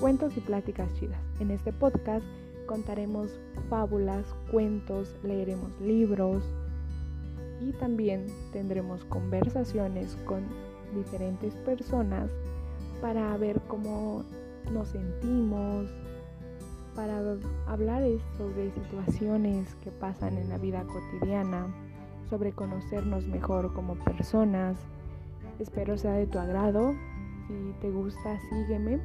Cuentos y Pláticas Chidas. En este podcast contaremos fábulas, cuentos, leeremos libros y también tendremos conversaciones con diferentes personas para ver cómo nos sentimos, para hablar sobre situaciones que pasan en la vida cotidiana, sobre conocernos mejor como personas. Espero sea de tu agrado. Si te gusta, sígueme